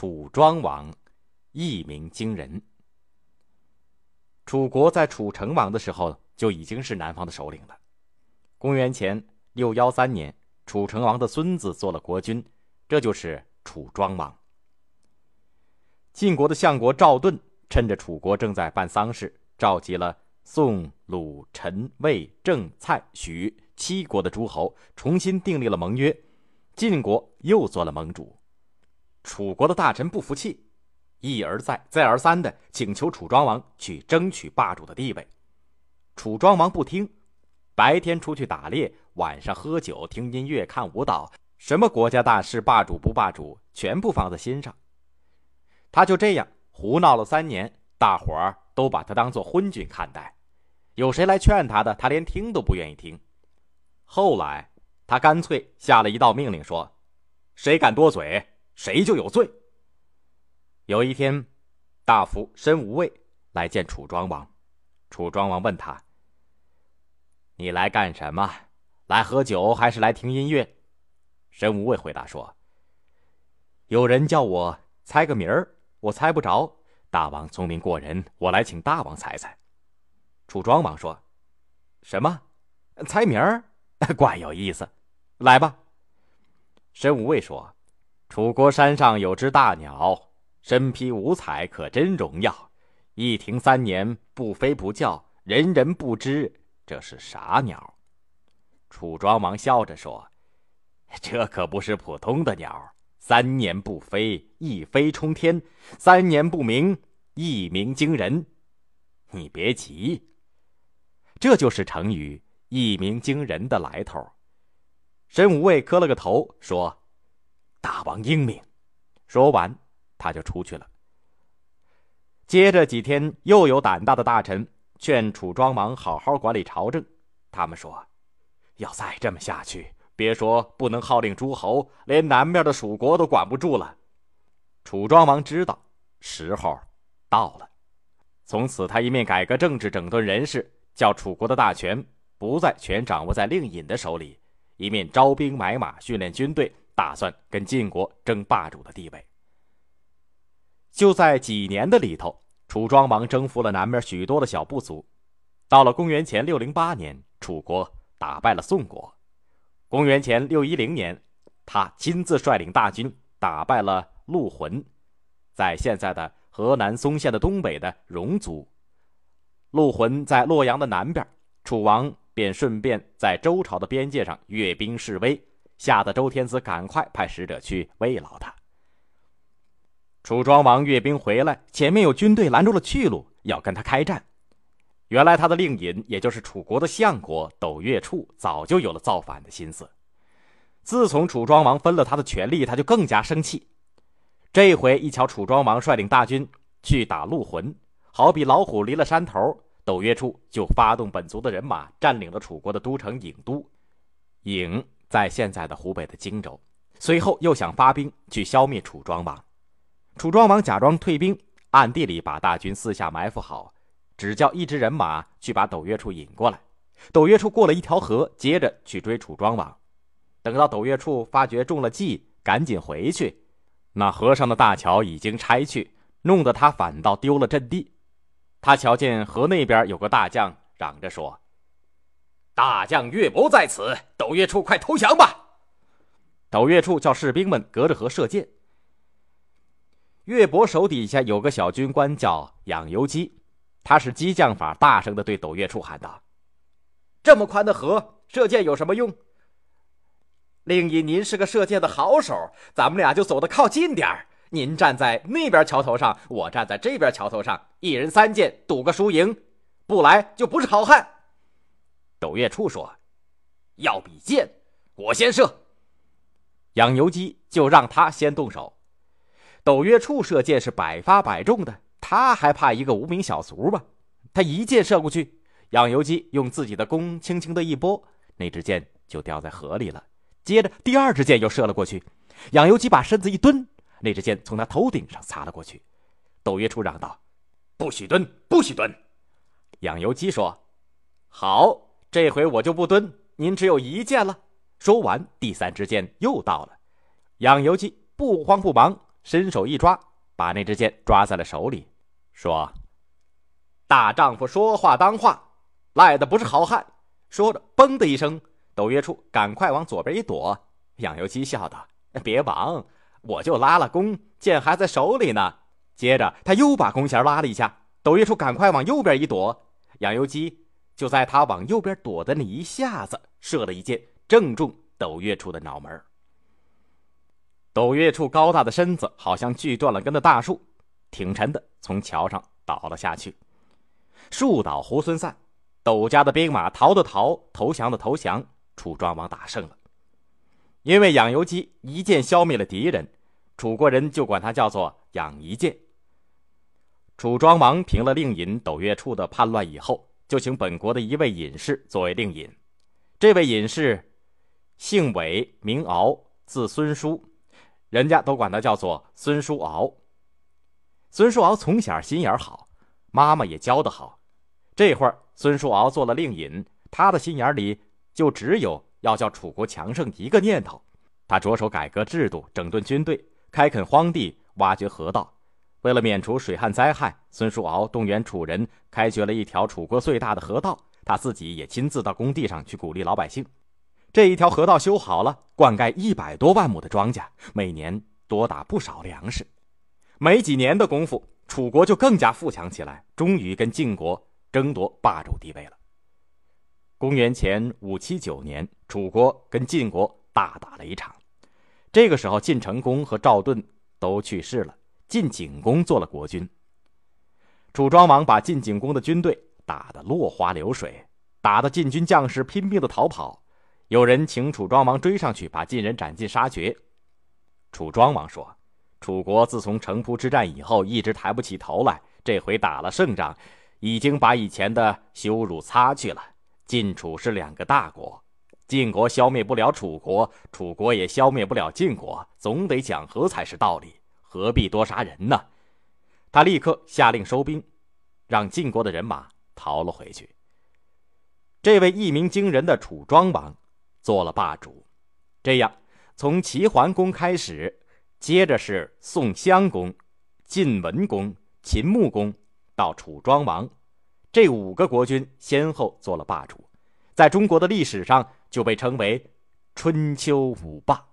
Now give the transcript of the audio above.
楚庄王，一鸣惊人。楚国在楚成王的时候就已经是南方的首领了。公元前六幺三年，楚成王的孙子做了国君，这就是楚庄王。晋国的相国赵盾趁着楚国正在办丧事，召集了宋、鲁、陈、魏、郑、蔡、许七国的诸侯，重新订立了盟约。晋国又做了盟主。楚国的大臣不服气。一而再，再而三的请求楚庄王去争取霸主的地位，楚庄王不听，白天出去打猎，晚上喝酒、听音乐、看舞蹈，什么国家大事、霸主不霸主，全部放在心上。他就这样胡闹了三年，大伙儿都把他当做昏君看待，有谁来劝他的，他连听都不愿意听。后来，他干脆下了一道命令，说：“谁敢多嘴，谁就有罪。”有一天，大夫申无畏来见楚庄王。楚庄王问他：“你来干什么？来喝酒还是来听音乐？”申无畏回答说：“有人叫我猜个名儿，我猜不着。大王聪明过人，我来请大王猜猜。”楚庄王说：“什么？猜名儿？怪有意思。来吧。”申无畏说：“楚国山上有只大鸟。”身披五彩，可真荣耀。一停三年，不飞不叫，人人不知这是啥鸟。楚庄王笑着说：“这可不是普通的鸟，三年不飞，一飞冲天；三年不鸣，一鸣惊人。你别急，这就是成语‘一鸣惊人’的来头。”申无畏磕了个头，说：“大王英明。”说完。他就出去了。接着几天，又有胆大的大臣劝楚庄王好好管理朝政。他们说：“要再这么下去，别说不能号令诸侯，连南面的蜀国都管不住了。”楚庄王知道时候到了，从此他一面改革政治、整顿人事，叫楚国的大权不再全掌握在令尹的手里，一面招兵买马、训练军队，打算跟晋国争霸主的地位。就在几年的里头，楚庄王征服了南面许多的小部族。到了公元前六零八年，楚国打败了宋国。公元前六一零年，他亲自率领大军打败了陆浑，在现在的河南嵩县的东北的戎族。陆浑在洛阳的南边，楚王便顺便在周朝的边界上阅兵示威，吓得周天子赶快派使者去慰劳他。楚庄王阅兵回来，前面有军队拦住了去路，要跟他开战。原来他的令尹，也就是楚国的相国斗月处，早就有了造反的心思。自从楚庄王分了他的权力，他就更加生气。这回一瞧楚庄王率领大军去打陆浑，好比老虎离了山头，斗月处就发动本族的人马，占领了楚国的都城郢都。郢在现在的湖北的荆州。随后又想发兵去消灭楚庄王。楚庄王假装退兵，暗地里把大军四下埋伏好，只叫一支人马去把斗月处引过来。斗月处过了一条河，接着去追楚庄王。等到斗月处发觉中了计，赶紧回去，那河上的大桥已经拆去，弄得他反倒丢了阵地。他瞧见河那边有个大将，嚷着说：“大将岳伯在此，斗月处快投降吧！”斗月处叫士兵们隔着河射箭。岳伯手底下有个小军官叫养由基，他是激将法，大声的对斗月处喊道：“这么宽的河，射箭有什么用？令尹您是个射箭的好手，咱们俩就走得靠近点儿。您站在那边桥头上，我站在这边桥头上，一人三箭，赌个输赢。不来就不是好汉。”斗月处说：“要比箭，我先射。”养由基就让他先动手。斗月处射箭是百发百中的，他还怕一个无名小卒吗？他一箭射过去，养由基用自己的弓轻轻的一拨，那支箭就掉在河里了。接着第二支箭又射了过去，养由基把身子一蹲，那支箭从他头顶上擦了过去。斗月处嚷道：“不许蹲，不许蹲！”养由基说：“好，这回我就不蹲，您只有一箭了。”说完，第三支箭又到了，养由基不慌不忙。伸手一抓，把那支箭抓在了手里，说：“大丈夫说话当话，赖的不是好汉。”说着，嘣的一声，斗月处赶快往左边一躲。养由基笑道：“别忙，我就拉了弓，箭还在手里呢。”接着他又把弓弦拉了一下，斗月处赶快往右边一躲。养由基就在他往右边躲的那一下子，射了一箭，正中斗月处的脑门。斗月处高大的身子好像锯断了根的大树，挺沉的从桥上倒了下去。树倒猢狲散，斗家的兵马逃的逃，投降的投降，楚庄王打胜了。因为养由基一箭消灭了敌人，楚国人就管他叫做养一箭。楚庄王平了令尹斗月处的叛乱以后，就请本国的一位隐士作为令尹。这位隐士姓韦，名敖，字孙叔。人家都管他叫做孙叔敖。孙叔敖从小心眼好，妈妈也教得好。这会儿孙叔敖做了令尹，他的心眼里就只有要叫楚国强盛一个念头。他着手改革制度，整顿军队，开垦荒地，挖掘河道。为了免除水旱灾害，孙叔敖动员楚人开掘了一条楚国最大的河道。他自己也亲自到工地上去鼓励老百姓。这一条河道修好了，灌溉一百多万亩的庄稼，每年多打不少粮食。没几年的功夫，楚国就更加富强起来，终于跟晋国争夺霸主地位了。公元前五七九年，楚国跟晋国大打了一场。这个时候，晋成公和赵盾都去世了，晋景公做了国君。楚庄王把晋景公的军队打得落花流水，打得晋军将士拼命的逃跑。有人请楚庄王追上去，把晋人斩尽杀绝。楚庄王说：“楚国自从城濮之战以后，一直抬不起头来。这回打了胜仗，已经把以前的羞辱擦去了。晋楚是两个大国，晋国消灭不了楚国，楚国也消灭不了晋国，总得讲和才是道理。何必多杀人呢？”他立刻下令收兵，让晋国的人马逃了回去。这位一鸣惊人的楚庄王。做了霸主，这样从齐桓公开始，接着是宋襄公、晋文公、秦穆公到楚庄王，这五个国君先后做了霸主，在中国的历史上就被称为春秋五霸。